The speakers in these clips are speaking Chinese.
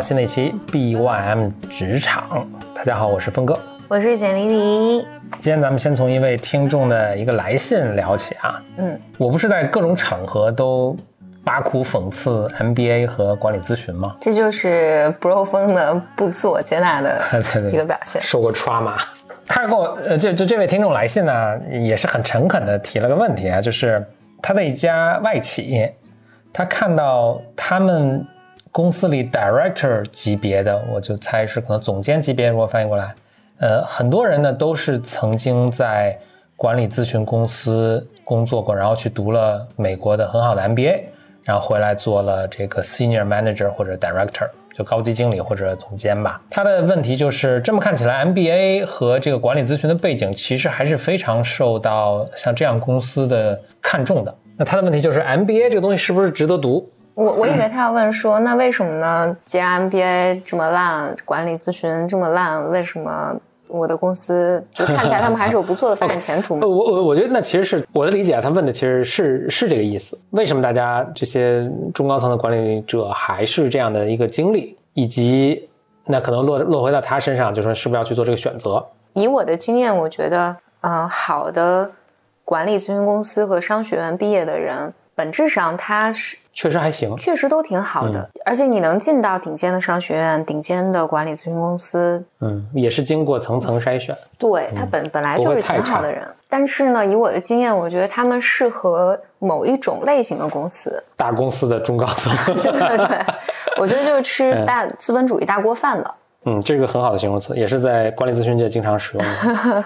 新的一期 BYM 职场。大家好，我是峰哥，我是简黎黎。今天咱们先从一位听众的一个来信聊起啊。嗯，我不是在各种场合都挖苦讽刺 MBA 和管理咨询吗？这就是 Bro 风的不自我接纳的 一个表现。受过 trauma。他给我呃，就就这位听众来信呢，也是很诚恳的提了个问题啊，就是他在一家外企，他看到他们。公司里 director 级别的，我就猜是可能总监级别。如果翻译过来，呃，很多人呢都是曾经在管理咨询公司工作过，然后去读了美国的很好的 MBA，然后回来做了这个 senior manager 或者 director，就高级经理或者总监吧。他的问题就是这么看起来，MBA 和这个管理咨询的背景其实还是非常受到像这样公司的看重的。那他的问题就是 MBA 这个东西是不是值得读？我我以为他要问说，那为什么呢？既然 MBA 这么烂，管理咨询这么烂，为什么我的公司就看起来他们还是有不错的发展前途？我我我觉得那其实是我的理解，他问的其实是是这个意思。为什么大家这些中高层的管理者还是这样的一个经历，以及那可能落落回到他身上，就说是不是要去做这个选择？以我的经验，我觉得，嗯，好的管理咨询公司和商学院毕业的人。本质上，它是确实还行，确实都挺好的。而且你能进到顶尖的商学院、顶尖的管理咨询公司，嗯，也是经过层层筛选。对他本本来就是挺好的人，但是呢，以我的经验，我觉得他们适合某一种类型的公司，大公司的中高层。对对对，我觉得就是吃大资本主义大锅饭的。嗯，这个很好的形容词，也是在管理咨询界经常使用的。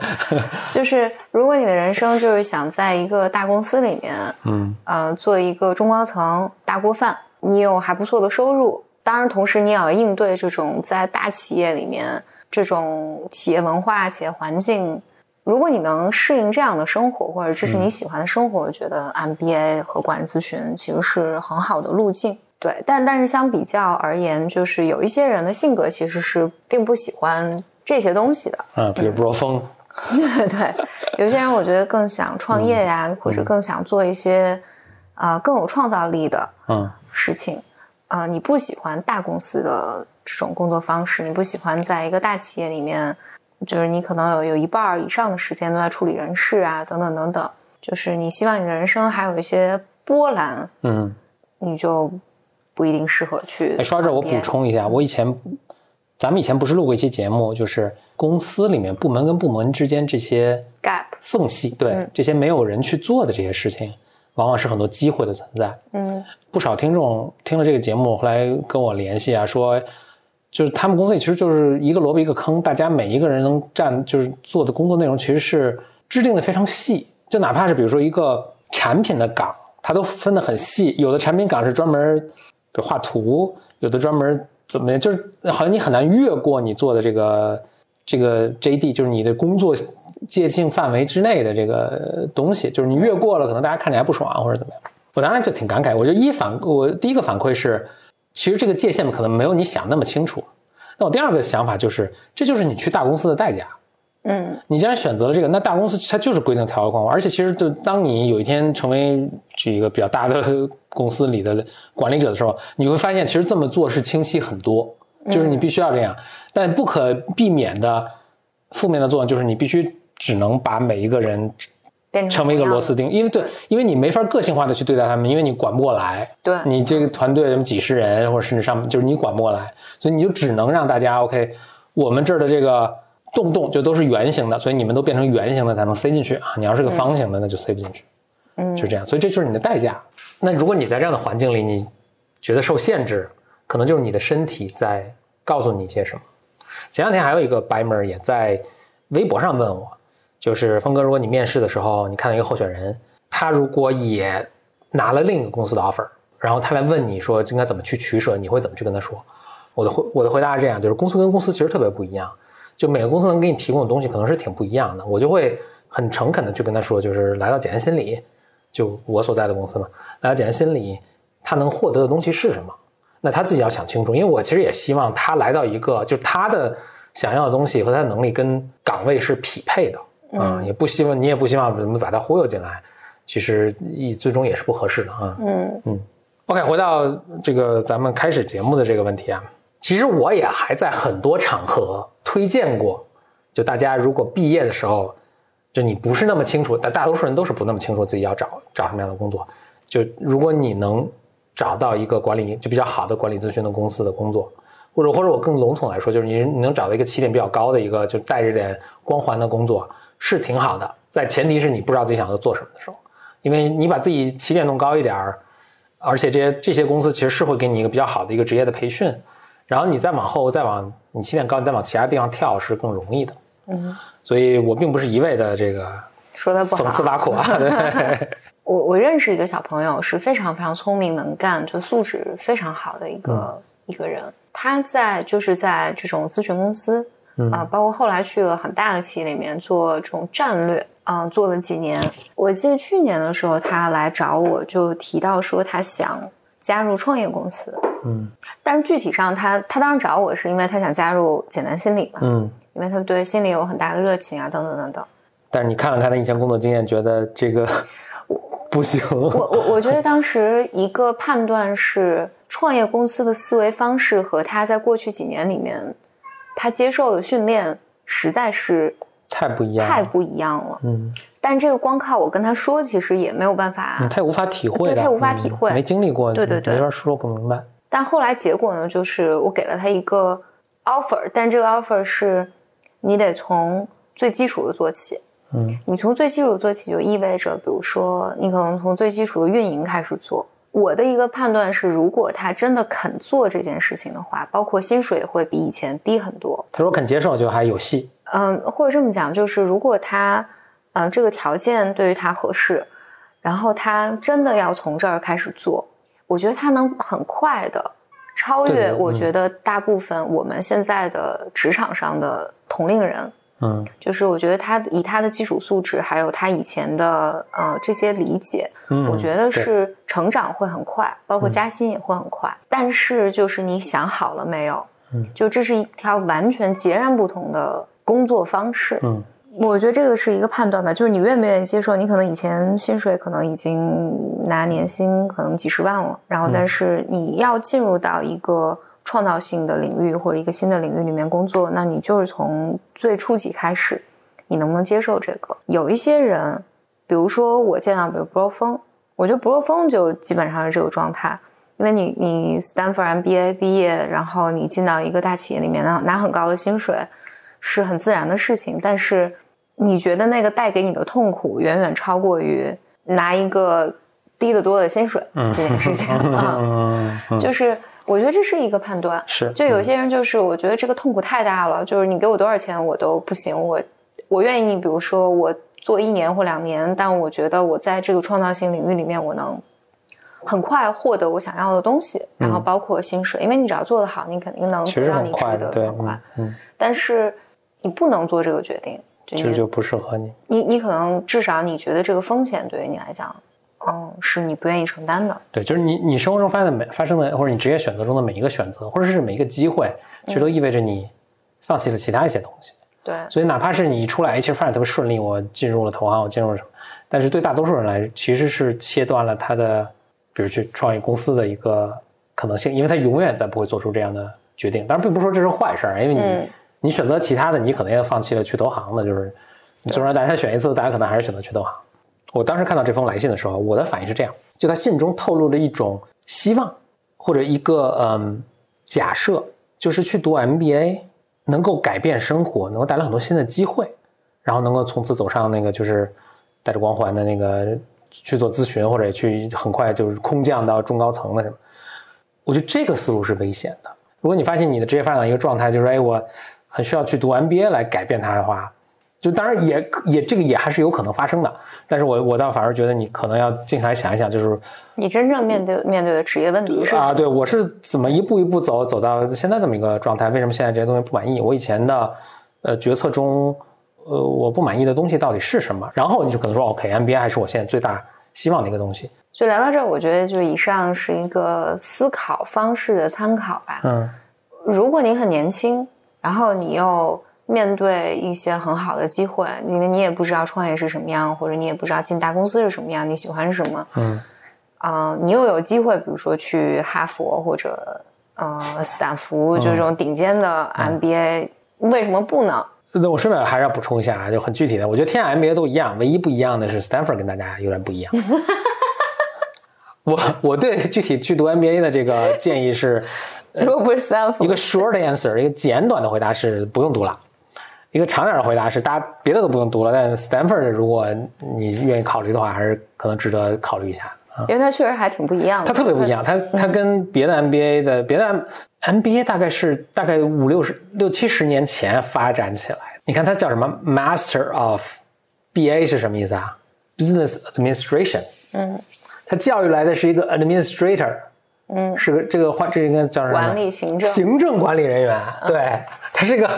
就是如果你的人生就是想在一个大公司里面，嗯，呃，做一个中高层大锅饭，你有还不错的收入，当然同时你也要应对这种在大企业里面这种企业文化、企业环境。如果你能适应这样的生活，或者这是你喜欢的生活，我觉得 MBA 和管理咨询其实是很好的路径。对，但但是相比较而言，就是有一些人的性格其实是并不喜欢这些东西的。嗯，比如说风。对，有些人我觉得更想创业呀，或者更想做一些啊更有创造力的嗯事情。啊，你不喜欢大公司的这种工作方式，你不喜欢在一个大企业里面，就是你可能有有一半以上的时间都在处理人事啊，等等等等。就是你希望你的人生还有一些波澜，嗯，你就。不一定适合去。哎，说到这，我补充一下，我以前，咱们以前不是录过一期节目，就是公司里面部门跟部门之间这些 gap 缝隙，对这些没有人去做的这些事情，往往是很多机会的存在。嗯，不少听众听了这个节目，后来跟我联系啊，说就是他们公司里其实就是一个萝卜一个坑，大家每一个人能占就是做的工作内容其实是制定的非常细，就哪怕是比如说一个产品的岗，它都分得很细，有的产品岗是专门。比如画图，有的专门怎么样，就是好像你很难越过你做的这个这个 JD，就是你的工作界限范围之内的这个东西，就是你越过了，可能大家看起来不爽或者怎么样。我当然就挺感慨，我觉得一反我第一个反馈是，其实这个界限可能没有你想那么清楚。那我第二个想法就是，这就是你去大公司的代价。嗯，你既然选择了这个，那大公司它就是规定条条框框，而且其实就当你有一天成为这一个比较大的 公司里的管理者的时候，你会发现其实这么做是清晰很多，就是你必须要这样，但不可避免的负面的作用就是你必须只能把每一个人成为一个螺丝钉，因为对，因为你没法个性化的去对待他们，因为你管不过来，对，你这个团队什么几十人或者甚至上就是你管不过来，所以你就只能让大家 OK，我们这儿的这个。洞洞就都是圆形的，所以你们都变成圆形的才能塞进去啊！你要是个方形的，那就塞不进去。嗯，就这样，所以这就是你的代价。那如果你在这样的环境里，你觉得受限制，可能就是你的身体在告诉你一些什么。前两天还有一个白门也在微博上问我，就是峰哥，如果你面试的时候，你看到一个候选人，他如果也拿了另一个公司的 offer，然后他来问你说应该怎么去取舍，你会怎么去跟他说？我的回我的回答是这样，就是公司跟公司其实特别不一样。就每个公司能给你提供的东西可能是挺不一样的，我就会很诚恳的去跟他说，就是来到简单心理，就我所在的公司嘛，来到简单心理，他能获得的东西是什么？那他自己要想清楚，因为我其实也希望他来到一个，就是他的想要的东西和他的能力跟岗位是匹配的，嗯，也不希望你也不希望怎么把他忽悠进来，其实最终也是不合适的啊，嗯嗯。OK，回到这个咱们开始节目的这个问题啊，其实我也还在很多场合推荐过，就大家如果毕业的时候，就你不是那么清楚，但大多数人都是不那么清楚自己要找找什么样的工作，就如果你能找到一个管理就比较好的管理咨询的公司的工作，或者或者我更笼统来说，就是你你能找到一个起点比较高的一个就带着点光环的工作，是挺好的，在前提是你不知道自己想要做什么的时候，因为你把自己起点弄高一点儿。而且这些这些公司其实是会给你一个比较好的一个职业的培训，然后你再往后再往你起点高，你再往其他地方跳是更容易的。嗯，所以我并不是一味的这个说他不好，讽刺挖苦啊。对我我认识一个小朋友是非常非常聪明能干，就素质非常好的一个一个人。他在就是在这种咨询公司啊，包括后来去了很大的企业里面做这种战略。嗯，做了几年。我记得去年的时候，他来找我，就提到说他想加入创业公司。嗯，但是具体上，他他当时找我是因为他想加入简单心理嘛。嗯，因为他对心理有很大的热情啊，等等等等。但是你看了看他以前工作经验，觉得这个不行。我我我觉得当时一个判断是，创业公司的思维方式和他在过去几年里面他接受的训练实在是。太不一样，太不一样了。嗯，但这个光靠我跟他说，其实也没有办法，他也无法体会，对他也无法体会，没经历过，对对对，没法说不明白。但后来结果呢，就是我给了他一个 offer，但这个 offer 是你得从最基础的做起。嗯，你从最基础做起，就意味着，比如说，你可能从最基础的运营开始做。我的一个判断是，如果他真的肯做这件事情的话，包括薪水会比以前低很多。他说肯接受，就还有戏。嗯，或者这么讲，就是如果他，嗯，这个条件对于他合适，然后他真的要从这儿开始做，我觉得他能很快的超越，我觉得大部分我们现在的职场上的同龄人，嗯，就是我觉得他以他的基础素质，还有他以前的呃这些理解，嗯，我觉得是成长会很快，包括加薪也会很快。但是就是你想好了没有？嗯，就这是一条完全截然不同的。工作方式，嗯，我觉得这个是一个判断吧，就是你愿不愿意接受。你可能以前薪水可能已经拿年薪可能几十万了，然后但是你要进入到一个创造性的领域或者一个新的领域里面工作，那你就是从最初级开始，你能不能接受这个？有一些人，比如说我见到，比如博若峰，我觉得博若峰就基本上是这个状态，因为你你 Stanford MBA 毕业，然后你进到一个大企业里面，拿拿很高的薪水。是很自然的事情，但是你觉得那个带给你的痛苦远远超过于拿一个低得多的薪水这件事情啊，就是我觉得这是一个判断。是，就有些人就是我觉得这个痛苦太大了，就是你给我多少钱我都不行，我我愿意，比如说我做一年或两年，但我觉得我在这个创造性领域里面我能很快获得我想要的东西，然后包括薪水，因为你只要做得好，你肯定能得到你值得很快，嗯，但是。你不能做这个决定，这就不适合你。你你可能至少你觉得这个风险对于你来讲，嗯，是你不愿意承担的。对，就是你你生活中发生的每发生的，或者你职业选择中的每一个选择，或者是每一个机会，其实都意味着你放弃了其他一些东西。对，所以哪怕是你一出来，其实发展特别顺利，我进入了投行，我进入了什么，但是对大多数人来，其实是切断了他的，比如去创业公司的一个可能性，因为他永远再不会做出这样的决定。当然，并不是说这是坏事儿，因为你。你选择其他的，你可能也放弃了去投行的，就是你就让大家选一次，大家可能还是选择去投行。我当时看到这封来信的时候，我的反应是这样：就他信中透露了一种希望，或者一个嗯假设，就是去读 MBA 能够改变生活，能够带来很多新的机会，然后能够从此走上那个就是带着光环的那个去做咨询，或者去很快就是空降到中高层的什么。我觉得这个思路是危险的。如果你发现你的职业发展一个状态，就是哎我。很需要去读 MBA 来改变它的话，就当然也也这个也还是有可能发生的。但是我我倒反而觉得你可能要静下来想一想，就是你真正面对面对的职业问题是啊，对我是怎么一步一步走走到现在这么一个状态？为什么现在这些东西不满意？我以前的呃决策中，呃我不满意的东西到底是什么？然后你就可能说，OK，MBA 还是我现在最大希望的一个东西。就聊到这儿，我觉得就以上是一个思考方式的参考吧。嗯，如果你很年轻。然后你又面对一些很好的机会，因为你也不知道创业是什么样，或者你也不知道进大公司是什么样，你喜欢什么？嗯，啊，你又有机会，比如说去哈佛或者呃斯坦福，就这种顶尖的 MBA，为什么不呢？那我顺便还是要补充一下啊，就很具体的，我觉得天下 MBA 都一样，唯一不一样的是 Stanford 跟大家有点不一样。我我对具体去读 MBA 的这个建议是，如果不是 Stanford，一个 short answer，一个简短的回答是不用读了；一个长点的回答是大家别的都不用读了，但 Stanford 如果你愿意考虑的话，还是可能值得考虑一下。因为它确实还挺不一样的，它特别不一样，它它跟别的 MBA 的别的 MBA 大概是大概五六十六七十年前发展起来。你看它叫什么 Master of BA 是什么意思啊？Business Administration。嗯，它教育来的是一个 Administrator。嗯，是个这个换这应该叫什么？管理行政行政管理人员。对，他是一个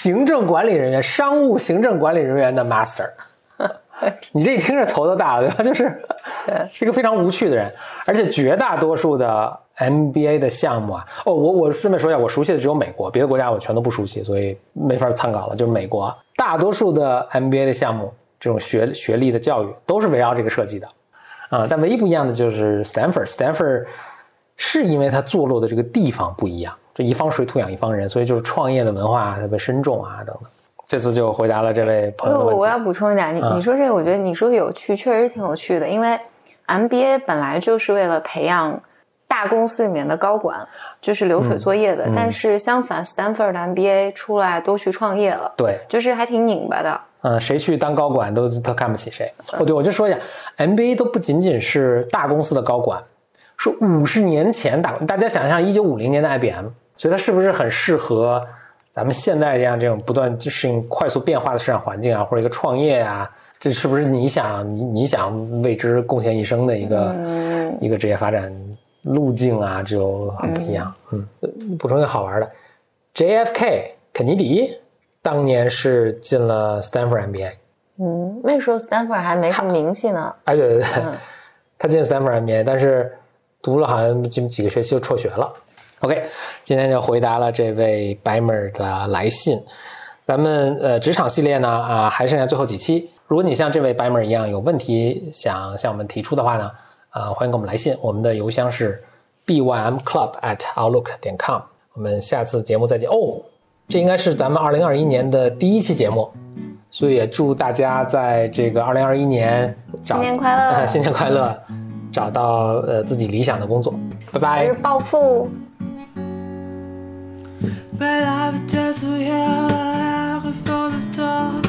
行政管理人员，商务行政管理人员的 Master。你这一听着头都大了，对吧？就是，对，是一个非常无趣的人，而且绝大多数的 MBA 的项目啊，哦，我我顺便说一下，我熟悉的只有美国，别的国家我全都不熟悉，所以没法参考了。就是美国大多数的 MBA 的项目，这种学学历的教育都是围绕这个设计的，啊，但唯一不一样的就是 Stanford，Stanford 是因为它坐落的这个地方不一样，这一方水土养一方人，所以就是创业的文化特别深重啊，等等。这次就回答了这位朋友。我要补充一点，你你说这个，我觉得你说有趣，确实挺有趣的。因为 MBA 本来就是为了培养大公司里面的高管，就是流水作业的。但是相反，Stanford 的 MBA 出来都去创业了，对，就是还挺拧巴的。嗯，谁去当高管都都看不起谁。哦，对，我就说一下，MBA 都不仅仅是大公司的高管，是五十年前大，大家想象一九五零年的 IBM，所以它是不是很适合？咱们现在这样这种不断适应快速变化的市场环境啊，或者一个创业啊，这是不是你想你你想为之贡献一生的一个一个职业发展路径啊，就很不一样。嗯，补充一个好玩的，JFK 肯尼迪当年是进了 Stanford MBA。嗯，那时候 Stanford 还没什么名气呢。哎，对对对，他进 Stanford MBA，但是读了好像几几个学期就辍学了。OK，今天就回答了这位白妹儿的来信。咱们呃职场系列呢啊还剩下最后几期。如果你像这位白妹儿一样有问题想向我们提出的话呢，呃欢迎给我们来信。我们的邮箱是 bymclub at outlook 点 com。我们下次节目再见。哦，这应该是咱们二零二一年的第一期节目，所以也祝大家在这个二零二一年新年快乐，新年快乐，找到呃自己理想的工作。拜拜。暴富。But I would dazzle you every of door.